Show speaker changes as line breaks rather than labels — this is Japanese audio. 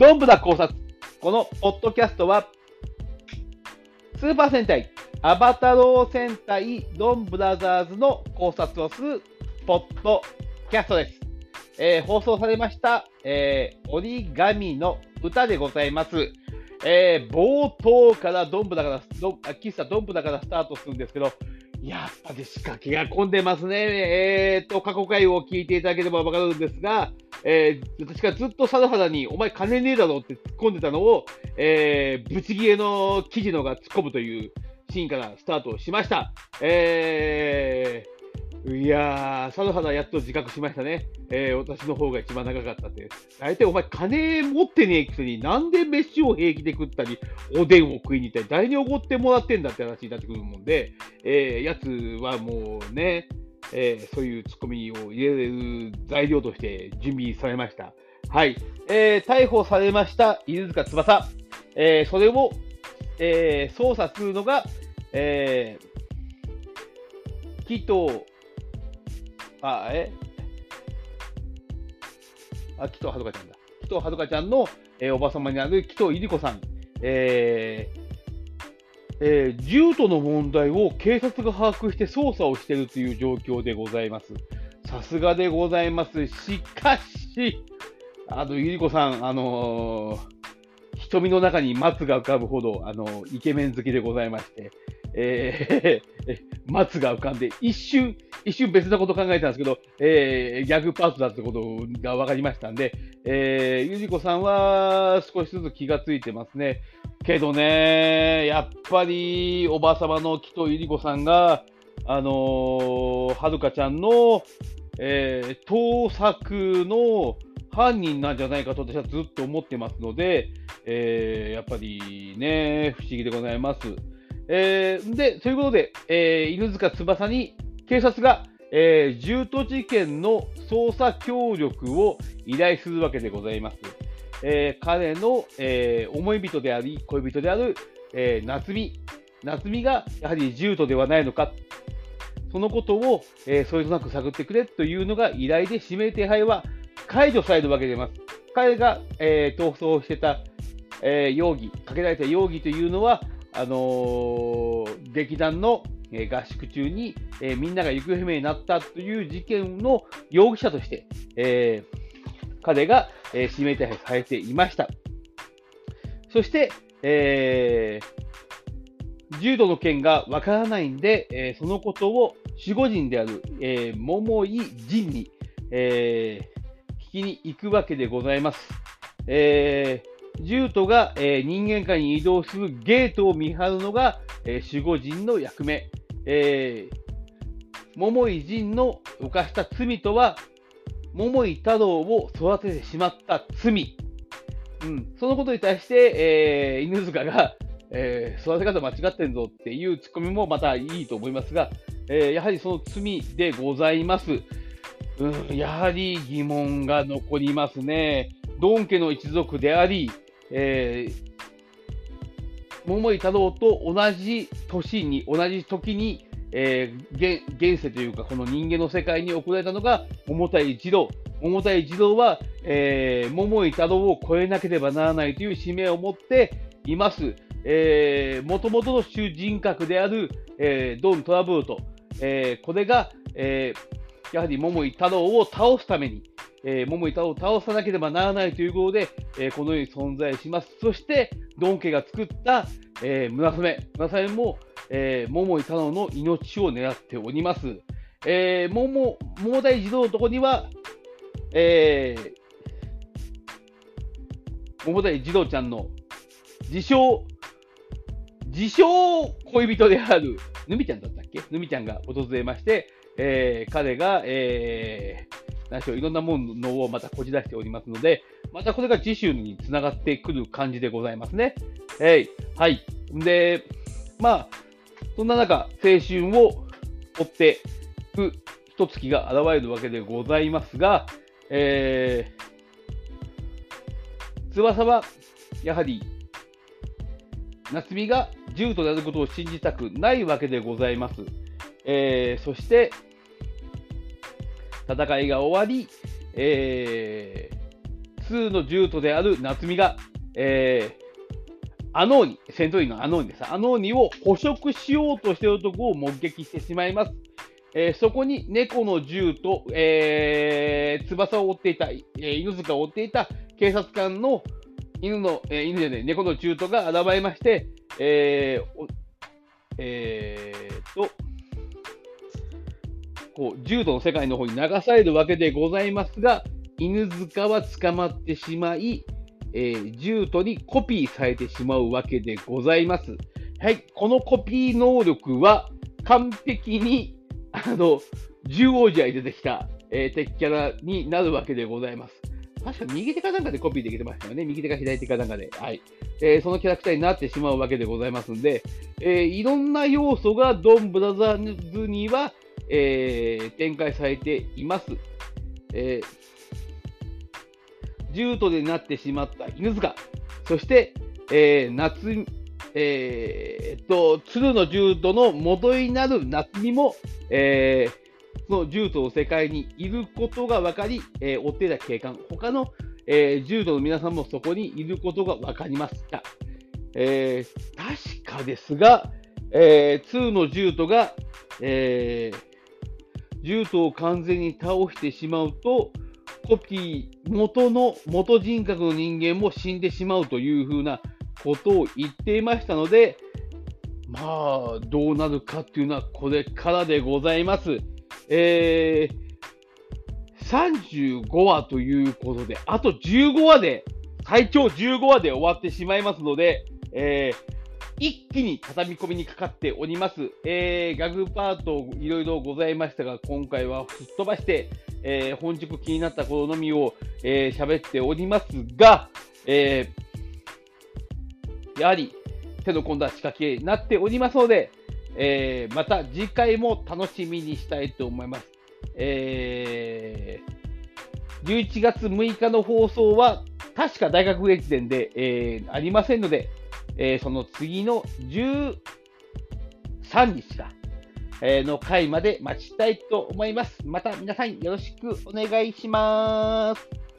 どんぶら考察。このポッドキャストは、スーパー戦隊、アバタロー戦隊ドンブラザーズの考察をするポッドキャストです。えー、放送されました、えー、折り紙の歌でございます。えー、冒頭からドンブラから、喫茶ドンブラからスタートするんですけど、やっぱり仕掛けが混んでますね。えー、と、過去回を聞いていただければわかるんですが、えー、私がずっとサルハラに、お前金ねえだろって突っ込んでたのを、えー、ブチギレの記事のが突っ込むというシーンからスタートしました。えー、いやー、佐野花やっと自覚しましたね。えー、私の方が一番長かったって。大体お前金持ってねえくせになんで飯を平気で食ったり、おでんを食いに行ったり、誰におごってもらってんだって話になってくるもんで、えー、やつはもうね、えー、そういうツッコミを入れる材料として準備されました。はい。えー、逮捕されました犬塚翼。えー、それを、えー、捜査するのが、えー、紀藤あ、えあ、紀藤はるかちゃんだ。紀藤はるかちゃんの、えー、おばさまになる紀藤いり子さん。えーえー、銃との問題を警察が把握して捜査をしているという状況でございます。さすがでございます。しかし、あの、ゆり子さん、あのー、瞳の中に松が浮かぶほど、あのー、イケメン好きでございまして、えー、松が浮かんで、一瞬、一瞬別なこと考えたんですけど、えー、ギャグパートだってことが分かりましたんで、えー、ゆじこさんは少しずつ気がついてますね。けどね、やっぱりおばあ様の木戸ゆり子さんが、あのー、はるかちゃんの、えー、盗作の犯人なんじゃないかと私はずっと思ってますので、えー、やっぱりね、不思議でございます。えー、で、ということで、えー、犬塚翼に警察が、えー、銃都事件の捜査協力を依頼するわけでございます。えー、彼の、えー、思い人であり、恋人である、えー、夏美。夏美がやはり銃都ではないのか。そのことを、えー、それとなく探ってくれというのが依頼で指名手配は解除されるわけでます。彼が、えー、逃走してた、えー、容疑、かけられた容疑というのは、あのー、劇団の合宿中に、えー、みんなが行方不明になったという事件の容疑者として、えー、彼が、え指名手配されていました。そして、え重度の件がわからないんで、えそのことを守護神である、え桃井仁に、え聞きに行くわけでございます。えージュートが、えー、人間界に移動するゲートを見張るのが、えー、守護神の役目。えー、桃井仁の犯した罪とは、桃井太郎を育ててしまった罪。うん、そのことに対して、えー、犬塚が、えー、育て方間違ってんぞっていうツッコミもまたいいと思いますが、えー、やはりその罪でございます。うん、やはり疑問が残りますね。ドン家の一族であり、えー、桃井太郎と同じ年に、同じ時に、えー、現世というか、この人間の世界に送られたのが桃太一郎。桃太一郎は、えー、桃井太郎を超えなければならないという使命を持っています。えー、もともとの主人格である、えー、ドン・トラブルト、えー、これが、えー、やはり桃井太郎を倒すために、えー、桃井太郎を倒さなければならないということで、えー、このように存在します。そして、ドン家が作った、えー、村雨。村雨も、えー、桃井太郎の命を狙っております。えー、桃、桃大児童のとこには、えー、桃大児童ちゃんの自称、自称恋人である、ぬみちゃんだったっけ？ぬみちゃんが訪れまして、えー、彼が、えー、何しろいろんなものをまたこじ出しておりますので、またこれが次週につながってくる感じでございますね。えい、はい。で、まあ、そんな中、青春を追っていく一月が現れるわけでございますが、えー、翼は、やはり、夏美が銃となることを信じたくないわけでございます。えー、そして、戦いが終わり、えー、2の獣人である夏美が、えー、アノーニ、戦闘員のアノーニです。アノーニを捕食しようとしているところを目撃してしまいます。えー、そこに猫の銃と、えー、翼を追っていた、えー、犬塚を追っていた警察官の犬の、えー、犬でね、猫の中途が現れまして、えー、えー、と、こう、柔道の世界の方に流されるわけでございますが、犬塚は捕まってしまい、えー、ジュートにコピーされてしまうわけでございます。はい、このコピー能力は完璧に、あの、獣王時愛出てきた、えー、敵キャラになるわけでございます。確か右手かなんかでコピーできてましたよね。右手か左手かなんかで。はい。えー、そのキャラクターになってしまうわけでございますんで、えー、いろんな要素がドンブラザーズには、えー、展開されています。えー獣人でなってしまった犬塚、そして、えー、夏、えー、と、鶴の獣人の元になる夏美も、えー、その獣人の世界にいることが分かり、えー、追っていた警官、他の、えー、獣人の皆さんもそこにいることが分かりました。えー、確かですが、えー、2の獣人が、えー、獣人を完全に倒してしまうと、コピー、元の、元人格の人間も死んでしまうというふうなことを言っていましたので、まあ、どうなるかっていうのはこれからでございます。えー、35話ということで、あと15話で、最長15話で終わってしまいますので、えー、一気に畳み込みにかかっております。えー、ガグパートいろいろございましたが、今回はすっ飛ばして、えー、本宿気になったことのみを喋、えー、っておりますが、えー、やはり手の込んだ仕掛けになっておりますので、えー、また次回も楽しみにしたいと思います。えー、11月6日の放送は確か大学駅伝で、えー、ありませんので、えー、その次の13日か、の回まで待ちたいと思います。また皆さんよろしくお願いします。